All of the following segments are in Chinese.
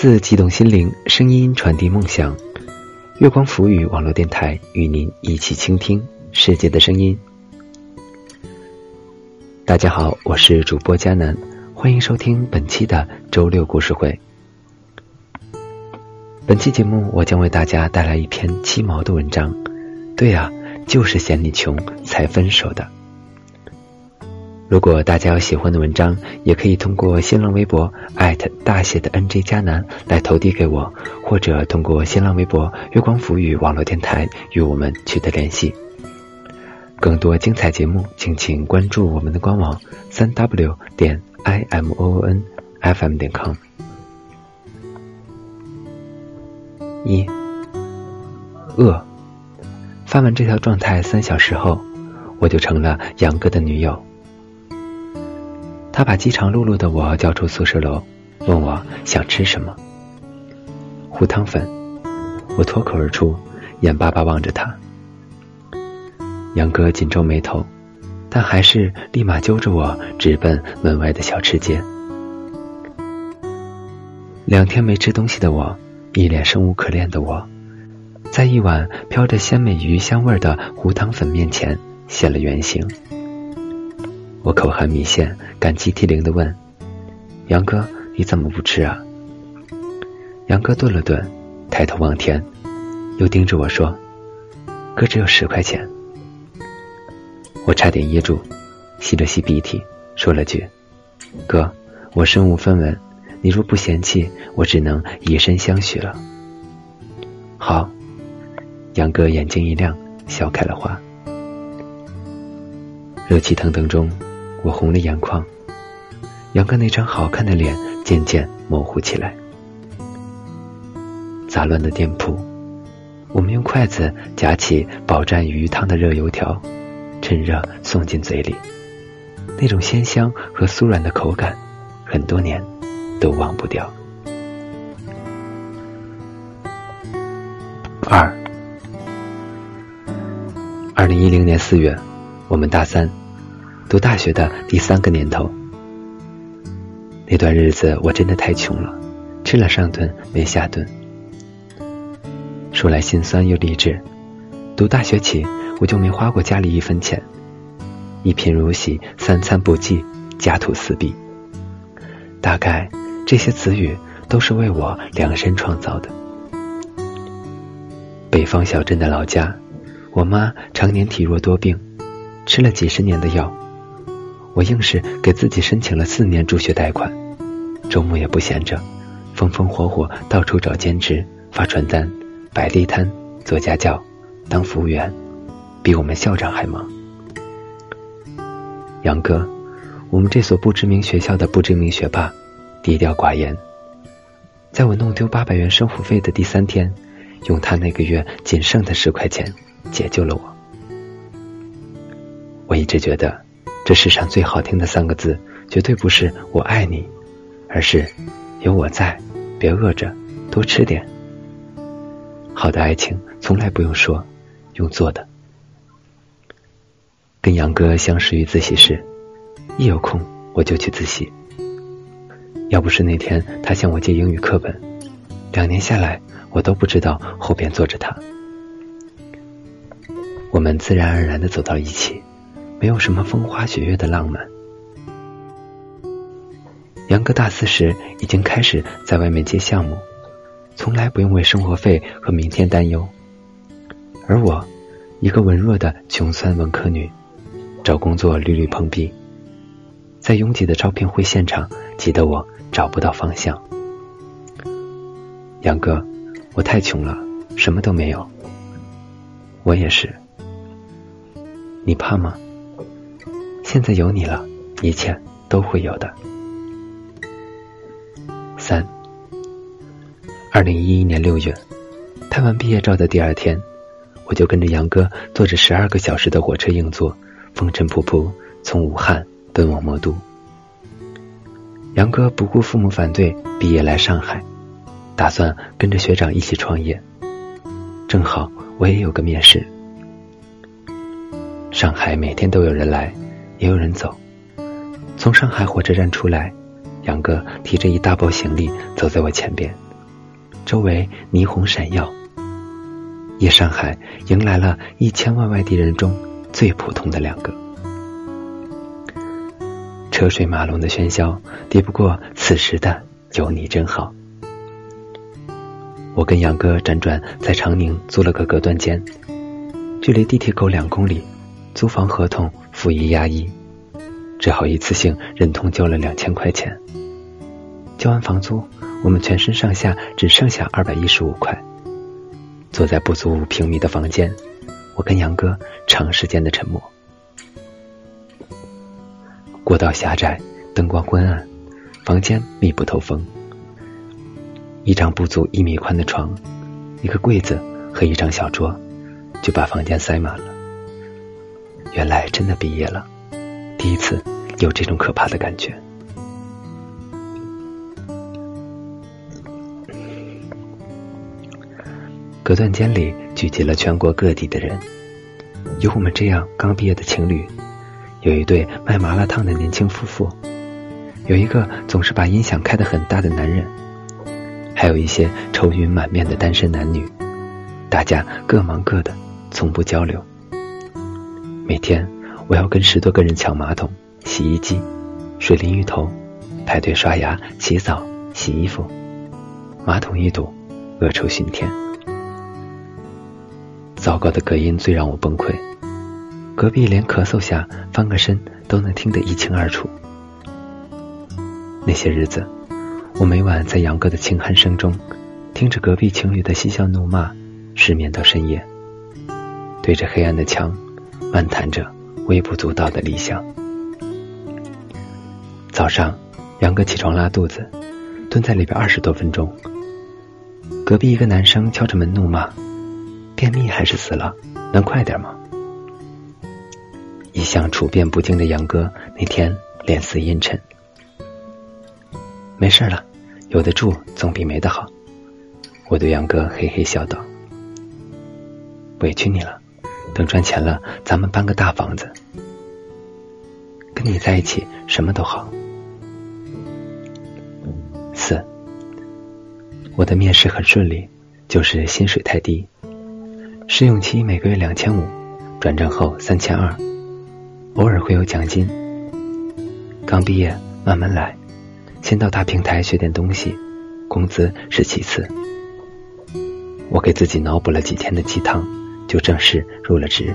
字激动心灵，声音传递梦想。月光浮语网络电台与您一起倾听世界的声音。大家好，我是主播佳楠，欢迎收听本期的周六故事会。本期节目，我将为大家带来一篇七毛的文章。对呀，就是嫌你穷才分手的。如果大家有喜欢的文章，也可以通过新浪微博艾特大写的 NJ 加南来投递给我，或者通过新浪微博月光浮语网络电台与我们取得联系。更多精彩节目，敬请关注我们的官网三 w 点 i m o o n f m 点 com。一饿，发完这条状态三小时后，我就成了杨哥的女友。他把饥肠辘辘的我叫出宿舍楼，问我想吃什么。糊汤粉，我脱口而出，眼巴巴望着他。杨哥紧皱眉头，但还是立马揪着我直奔门外的小吃街。两天没吃东西的我，一脸生无可恋的我，在一碗飘着鲜美鱼香味的糊汤粉面前现了原形。我口含米线，感激涕零的问：“杨哥，你怎么不吃啊？”杨哥顿了顿，抬头望天，又盯着我说：“哥只有十块钱。”我差点噎住，吸了吸鼻涕，说了句：“哥，我身无分文，你若不嫌弃，我只能以身相许了。”好，杨哥眼睛一亮，笑开了花。热气腾腾中。我红了眼眶，杨哥那张好看的脸渐渐模糊起来。杂乱的店铺，我们用筷子夹起饱蘸鱼汤的热油条，趁热送进嘴里，那种鲜香和酥软的口感，很多年都忘不掉。二，二零一零年四月，我们大三。读大学的第三个年头，那段日子我真的太穷了，吃了上顿没下顿。说来心酸又励志，读大学起我就没花过家里一分钱，一贫如洗，三餐不济，家徒四壁。大概这些词语都是为我量身创造的。北方小镇的老家，我妈常年体弱多病，吃了几十年的药。我硬是给自己申请了四年助学贷款，周末也不闲着，风风火火到处找兼职、发传单、摆地摊、做家教、当服务员，比我们校长还忙。杨哥，我们这所不知名学校的不知名学霸，低调寡言，在我弄丢八百元生活费的第三天，用他那个月仅剩的十块钱解救了我。我一直觉得。这世上最好听的三个字，绝对不是“我爱你”，而是“有我在，别饿着，多吃点”。好的爱情从来不用说，用做的。跟杨哥相识于自习室，一有空我就去自习。要不是那天他向我借英语课本，两年下来我都不知道后边坐着他。我们自然而然的走到一起。没有什么风花雪月的浪漫。杨哥大四时已经开始在外面接项目，从来不用为生活费和明天担忧。而我，一个文弱的穷酸文科女，找工作屡屡碰壁，在拥挤的招聘会现场挤得我找不到方向。杨哥，我太穷了，什么都没有。我也是。你怕吗？现在有你了，一切都会有的。三，二零一一年六月，拍完毕业照的第二天，我就跟着杨哥坐着十二个小时的火车硬座，风尘仆仆从武汉奔往魔都。杨哥不顾父母反对，毕业来上海，打算跟着学长一起创业。正好我也有个面试。上海每天都有人来。也有人走。从上海火车站出来，杨哥提着一大包行李走在我前边，周围霓虹闪耀。夜上海迎来了一千万外地人中最普通的两个。车水马龙的喧嚣，抵不过此时的有你真好。我跟杨哥辗转在长宁租了个隔断间，距离地铁口两公里，租房合同付一压一，只好一次性忍痛交了两千块钱。交完房租，我们全身上下只剩下二百一十五块。坐在不足五平米的房间，我跟杨哥长时间的沉默。过道狭窄，灯光昏暗，房间密不透风。一张不足一米宽的床，一个柜子和一张小桌，就把房间塞满了。原来真的毕业了，第一次有这种可怕的感觉。隔断间里聚集了全国各地的人，有我们这样刚毕业的情侣，有一对卖麻辣烫的年轻夫妇，有一个总是把音响开得很大的男人。还有一些愁云满面的单身男女，大家各忙各的，从不交流。每天我要跟十多个人抢马桶、洗衣机、水淋浴头，排队刷牙、洗澡、洗衣服，马桶一堵，恶臭熏天。糟糕的隔音最让我崩溃，隔壁连咳嗽下翻个身都能听得一清二楚。那些日子。我每晚在杨哥的轻鼾声中，听着隔壁情侣的嬉笑怒骂，失眠到深夜。对着黑暗的墙，漫谈着微不足道的理想。早上，杨哥起床拉肚子，蹲在里边二十多分钟。隔壁一个男生敲着门怒骂：“便秘还是死了？能快点吗？”一向处变不惊的杨哥那天脸色阴沉。没事了。有的住总比没的好，我对杨哥嘿嘿笑道：“委屈你了，等赚钱了，咱们搬个大房子。跟你在一起什么都好。”四，我的面试很顺利，就是薪水太低，试用期每个月两千五，转正后三千二，偶尔会有奖金。刚毕业，慢慢来。先到大平台学点东西，工资是其次。我给自己脑补了几天的鸡汤，就正式入了职。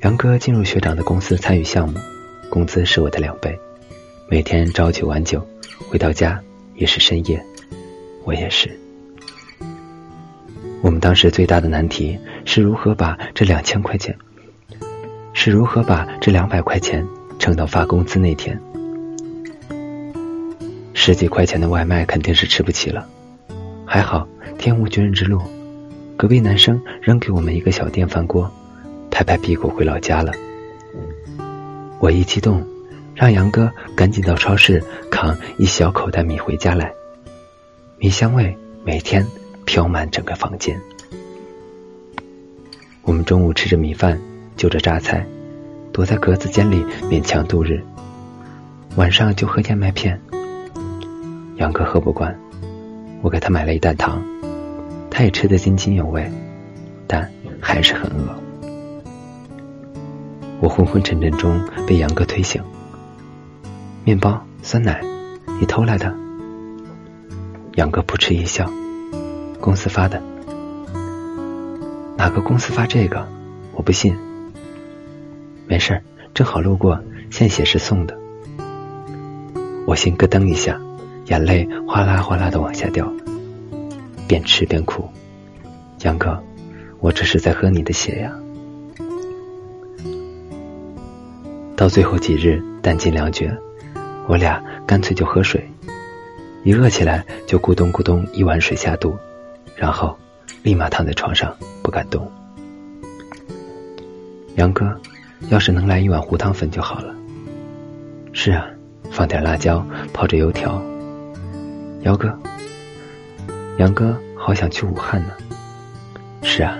杨哥进入学长的公司参与项目，工资是我的两倍，每天朝九晚九，回到家也是深夜，我也是。我们当时最大的难题是如何把这两千块钱，是如何把这两百块钱撑到发工资那天。十几块钱的外卖肯定是吃不起了，还好天无绝人之路，隔壁男生扔给我们一个小电饭锅，拍拍屁股回老家了。我一激动，让杨哥赶紧到超市扛一小口袋米回家来，米香味每天飘满整个房间。我们中午吃着米饭，就着榨菜，躲在格子间里勉强度日，晚上就喝燕麦片。杨哥喝不惯，我给他买了一袋糖，他也吃得津津有味，但还是很饿。我昏昏沉沉中被杨哥推醒，面包、酸奶，你偷来的？杨哥扑哧一笑，公司发的。哪个公司发这个？我不信。没事正好路过，献血是送的。我心咯噔一下。眼泪哗啦哗啦的往下掉，边吃边哭。杨哥，我这是在喝你的血呀！到最后几日弹尽粮绝，我俩干脆就喝水，一饿起来就咕咚咕咚一碗水下肚，然后立马躺在床上不敢动。杨哥，要是能来一碗糊汤粉就好了。是啊，放点辣椒，泡着油条。姚哥，杨哥，好想去武汉呢。是啊，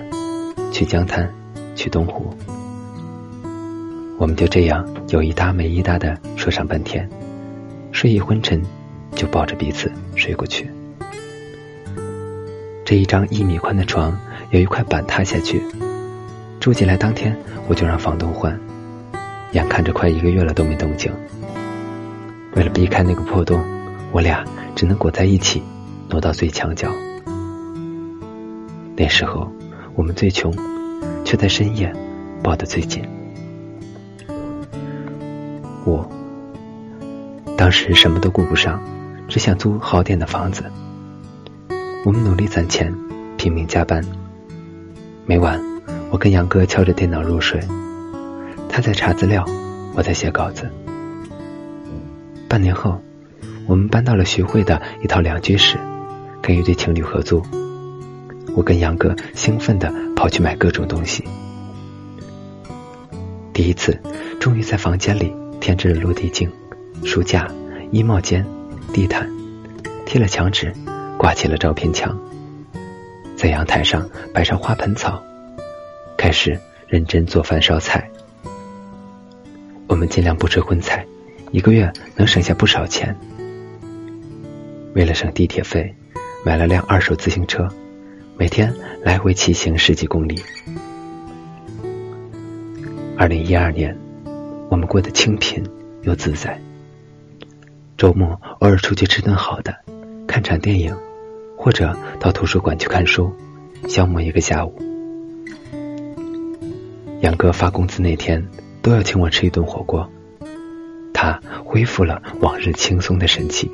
去江滩，去东湖。我们就这样有一搭没一搭的说上半天，睡意昏沉，就抱着彼此睡过去。这一张一米宽的床，有一块板塌下去。住进来当天，我就让房东换，眼看着快一个月了都没动静。为了避开那个破洞，我俩只能裹在一起，挪到最墙角。那时候我们最穷，却在深夜抱得最紧。我当时什么都顾不上，只想租好点的房子。我们努力攒钱，拼命加班。每晚，我跟杨哥敲着电脑入睡，他在查资料，我在写稿子。半年后，我们搬到了徐汇的一套两居室，跟一对情侣合租。我跟杨哥兴奋地跑去买各种东西。第一次，终于在房间里添置了落地镜、书架、衣帽间、地毯，贴了墙纸，挂起了照片墙。在阳台上摆上花盆草，开始认真做饭烧菜。我们尽量不吃荤菜，一个月能省下不少钱。为了省地铁费，买了辆二手自行车。每天来回骑行十几公里。二零一二年，我们过得清贫又自在。周末偶尔出去吃顿好的，看场电影，或者到图书馆去看书，消磨一个下午。杨哥发工资那天都要请我吃一顿火锅，他恢复了往日轻松的神气。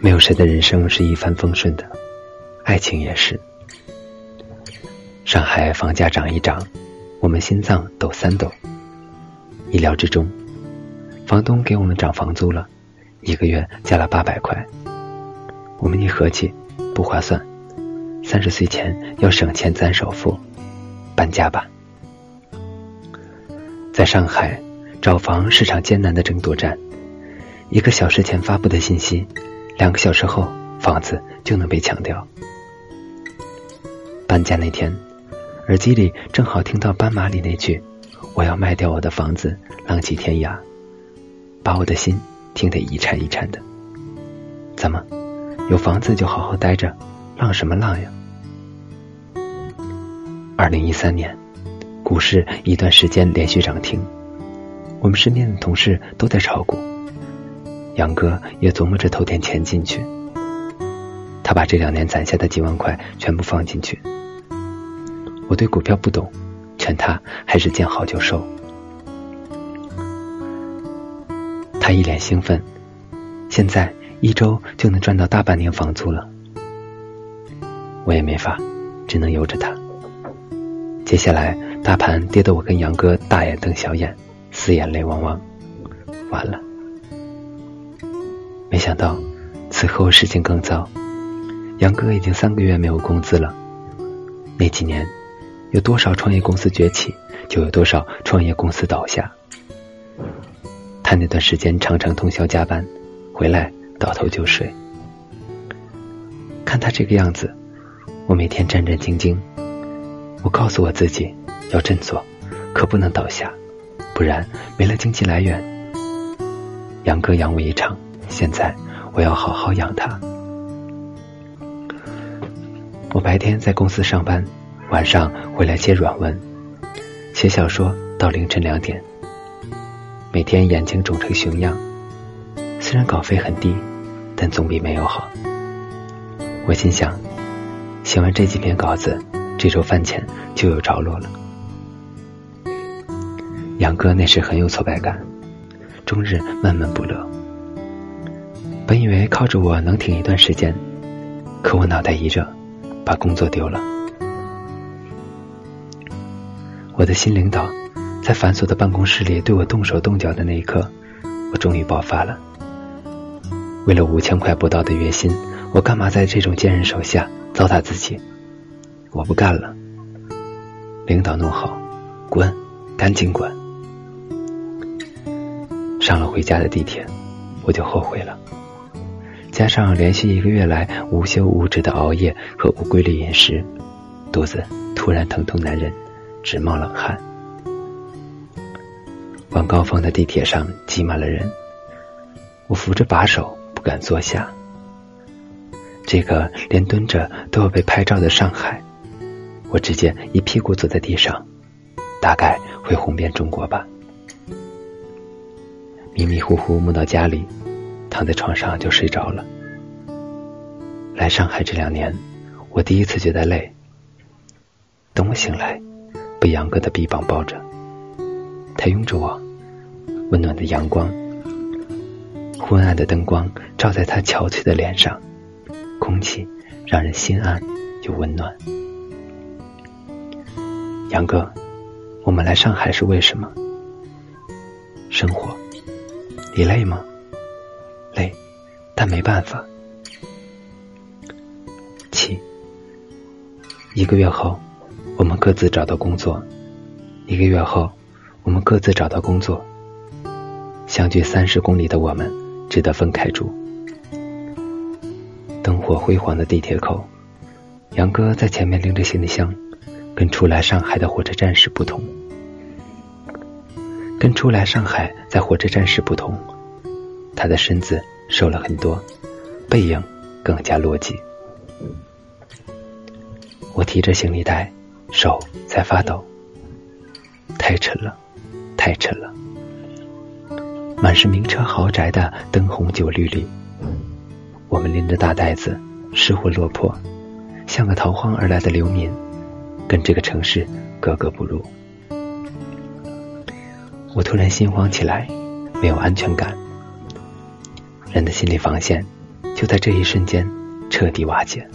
没有谁的人生是一帆风顺的，爱情也是。上海房价涨一涨，我们心脏抖三抖。意料之中，房东给我们涨房租了，一个月加了八百块。我们一合计，不划算，三十岁前要省钱攒首付，搬家吧。在上海找房是场艰难的争夺战，一个小时前发布的信息。两个小时后，房子就能被抢掉。搬家那天，耳机里正好听到斑马里那句：“我要卖掉我的房子，浪迹天涯。”把我的心听得一颤一颤的。怎么，有房子就好好待着，浪什么浪呀？二零一三年，股市一段时间连续涨停，我们身边的同事都在炒股。杨哥也琢磨着投点钱进去，他把这两年攒下的几万块全部放进去。我对股票不懂，劝他还是见好就收。他一脸兴奋，现在一周就能赚到大半年房租了。我也没法，只能由着他。接下来大盘跌得我跟杨哥大眼瞪小眼，四眼泪汪汪，完了。没想到，此后事情更糟。杨哥已经三个月没有工资了。那几年，有多少创业公司崛起，就有多少创业公司倒下。他那段时间常常通宵加班，回来倒头就睡。看他这个样子，我每天战战兢兢。我告诉我自己要振作，可不能倒下，不然没了经济来源。杨哥养我一场。现在我要好好养他。我白天在公司上班，晚上回来接软文，写小说到凌晨两点。每天眼睛肿成熊样，虽然稿费很低，但总比没有好。我心想，写完这几篇稿子，这周饭钱就有着落了。杨哥那时很有挫败感，终日闷闷不乐。本以为靠着我能挺一段时间，可我脑袋一热，把工作丢了。我的新领导在繁琐的办公室里对我动手动脚的那一刻，我终于爆发了。为了五千块不到的月薪，我干嘛在这种贱人手下糟蹋自己？我不干了！领导怒吼：“滚，赶紧滚！”上了回家的地铁，我就后悔了。加上连续一个月来无休无止的熬夜和无规律饮食，肚子突然疼痛难忍，直冒冷汗。晚高峰的地铁上挤满了人，我扶着把手不敢坐下。这个连蹲着都要被拍照的上海，我直接一屁股坐在地上，大概会红遍中国吧。迷迷糊糊摸到家里，躺在床上就睡着了。来上海这两年，我第一次觉得累。等我醒来，被杨哥的臂膀抱着，他拥着我，温暖的阳光，昏暗的灯光照在他憔悴的脸上，空气让人心安又温暖。杨哥，我们来上海是为什么？生活，你累吗？但没办法。七，一个月后。我们各自找到工作，一个月后，我们各自找到工作。相距三十公里的我们，只得分开住。灯火辉煌的地铁口，杨哥在前面拎着行李箱，跟初来上海的火车站时不同。跟初来上海在火车站时不同，他的身子瘦了很多，背影更加落寂。我提着行李袋。手在发抖，太沉了，太沉了。满是名车豪宅的灯红酒绿里，我们拎着大袋子，失魂落魄，像个逃荒而来的流民，跟这个城市格格不入。我突然心慌起来，没有安全感。人的心理防线就在这一瞬间彻底瓦解。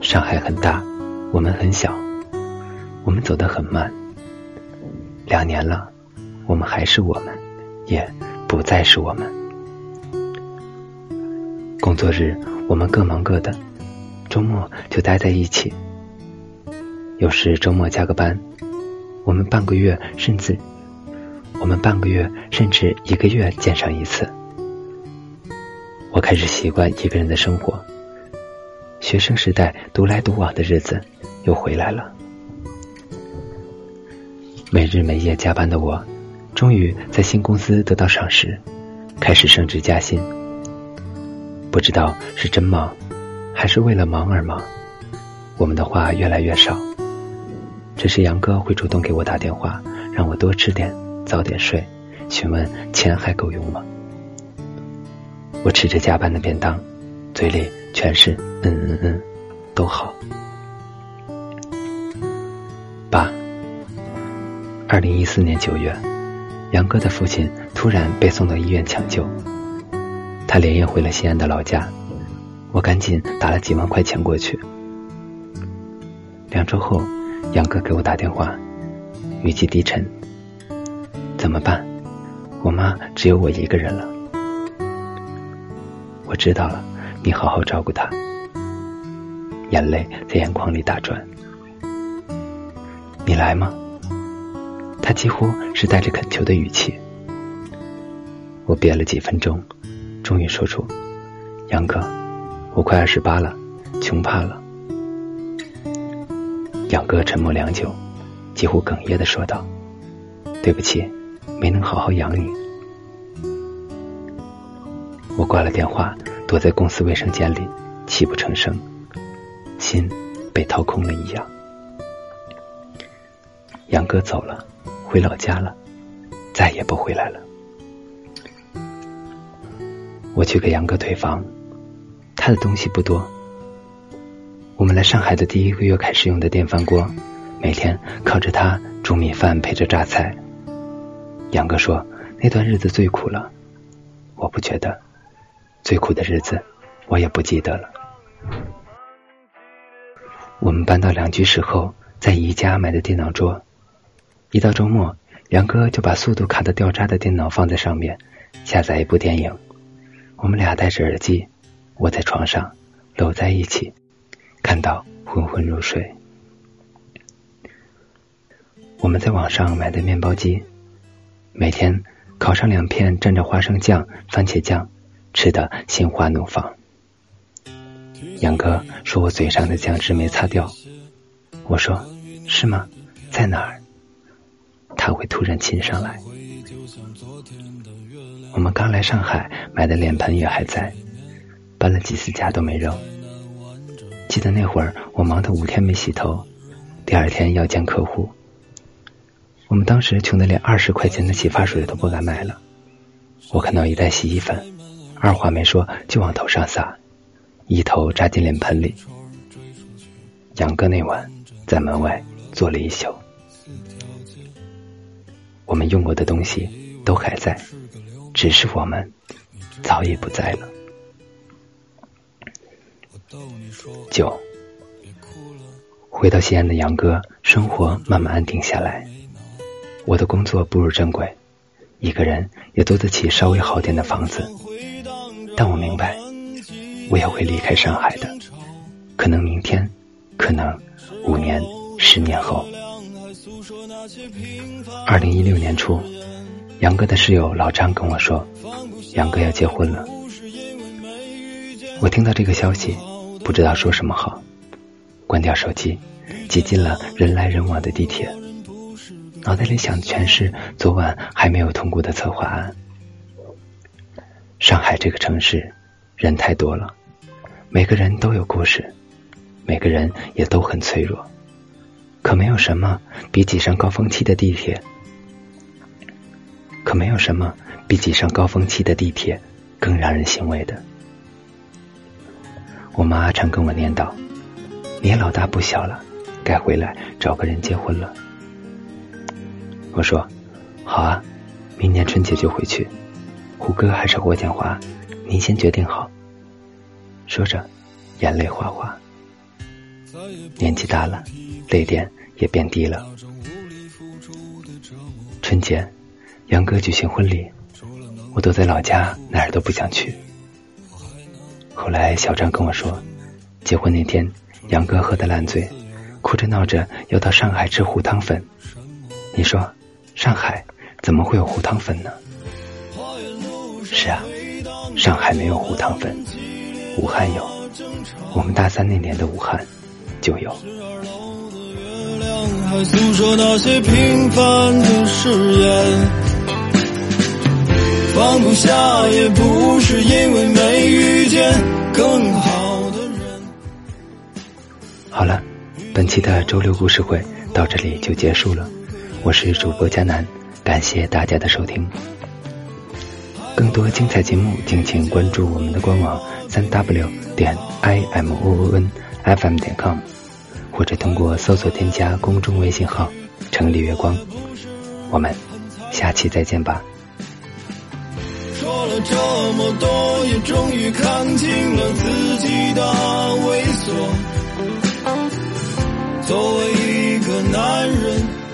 上海很大，我们很小，我们走得很慢。两年了，我们还是我们，也不再是我们。工作日我们各忙各的，周末就待在一起。有时周末加个班，我们半个月甚至我们半个月甚至一个月见上一次。我开始习惯一个人的生活。学生时代独来独往的日子又回来了。没日没夜加班的我，终于在新公司得到赏识，开始升职加薪。不知道是真忙，还是为了忙而忙，我们的话越来越少。只是杨哥会主动给我打电话，让我多吃点，早点睡，询问钱还够用吗？我吃着加班的便当，嘴里。全是嗯嗯嗯，都好。八，二零一四年九月，杨哥的父亲突然被送到医院抢救，他连夜回了西安的老家，我赶紧打了几万块钱过去。两周后，杨哥给我打电话，语气低沉：“怎么办？我妈只有我一个人了。”我知道了。你好好照顾她，眼泪在眼眶里打转。你来吗？他几乎是带着恳求的语气。我憋了几分钟，终于说出：“杨哥，我快二十八了，穷怕了。”杨哥沉默良久，几乎哽咽的说道：“对不起，没能好好养你。”我挂了电话。躲在公司卫生间里，泣不成声，心被掏空了一样。杨哥走了，回老家了，再也不回来了。我去给杨哥退房，他的东西不多。我们来上海的第一个月开始用的电饭锅，每天靠着它煮米饭配着榨菜。杨哥说那段日子最苦了，我不觉得。最苦的日子，我也不记得了。我们搬到两居室后，在宜家买的电脑桌。一到周末，杨哥就把速度卡的掉渣的电脑放在上面，下载一部电影。我们俩戴着耳机，窝在床上，搂在一起，看到昏昏入睡。我们在网上买的面包机，每天烤上两片，蘸着花生酱、番茄酱。吃的心花怒放。杨哥说我嘴上的酱汁没擦掉，我说是吗？在哪儿？他会突然亲上来。我们刚来上海买的脸盆也还在，搬了几次家都没扔。记得那会儿我忙得五天没洗头，第二天要见客户。我们当时穷得连二十块钱的洗发水都不敢买了。我看到一袋洗衣粉，二话没说就往头上撒，一头扎进脸盆里。杨哥那晚在门外坐了一宿。我们用过的东西都还在，只是我们早已不在了。九，回到西安的杨哥，生活慢慢安定下来。我的工作步入正轨，一个人也租得起稍微好点的房子。但我明白，我也会离开上海的，可能明天，可能五年、十年后。二零一六年初，杨哥的室友老张跟我说，杨哥要结婚了。我听到这个消息，不知道说什么好，关掉手机，挤进了人来人往的地铁。脑袋里想的全是昨晚还没有通过的策划案。上海这个城市，人太多了，每个人都有故事，每个人也都很脆弱。可没有什么比挤上高峰期的地铁，可没有什么比挤上高峰期的地铁更让人欣慰的。我妈常跟我念叨：“你也老大不小了，该回来找个人结婚了。”我说：“好啊，明年春节就回去。胡歌还是霍建华，您先决定好。”说着，眼泪哗哗。年纪大了，泪点也变低了。春节，杨哥举行婚礼，我都在老家，哪儿都不想去。后来小张跟我说，结婚那天，杨哥喝得烂醉，哭着闹着要到上海吃胡汤粉。你说？上海怎么会有胡汤粉呢？是啊，上海没有胡汤粉，武汉有。我们大三那年的武汉就有。放不下也不是因为没遇见更好的人。好了，本期的周六故事会到这里就结束了。我是主播佳南，感谢大家的收听。更多精彩节目，敬请关注我们的官网三 w 点 i m o o n f m 点 com，或者通过搜索添加公众微信号“城里月光”。我们下期再见吧。说了这么多，也终于看清了自己的猥琐。作为一个男人。